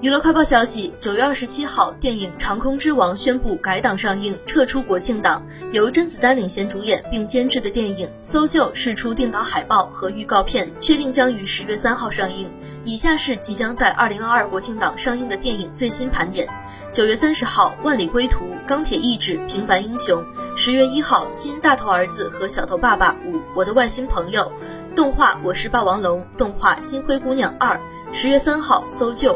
娱乐快报消息：九月二十七号，电影《长空之王》宣布改档上映，撤出国庆档。由甄子丹领衔主演并监制的电影《搜救》释出定档海报和预告片，确定将于十月三号上映。以下是即将在二零二二国庆档上映的电影最新盘点：九月三十号，《万里归途》《钢铁意志》《平凡英雄》；十月一号，新《大头儿子和小头爸爸五》《我的外星朋友》；动画《我是霸王龙》；动画《新灰姑娘二》；十月三号，《搜救》。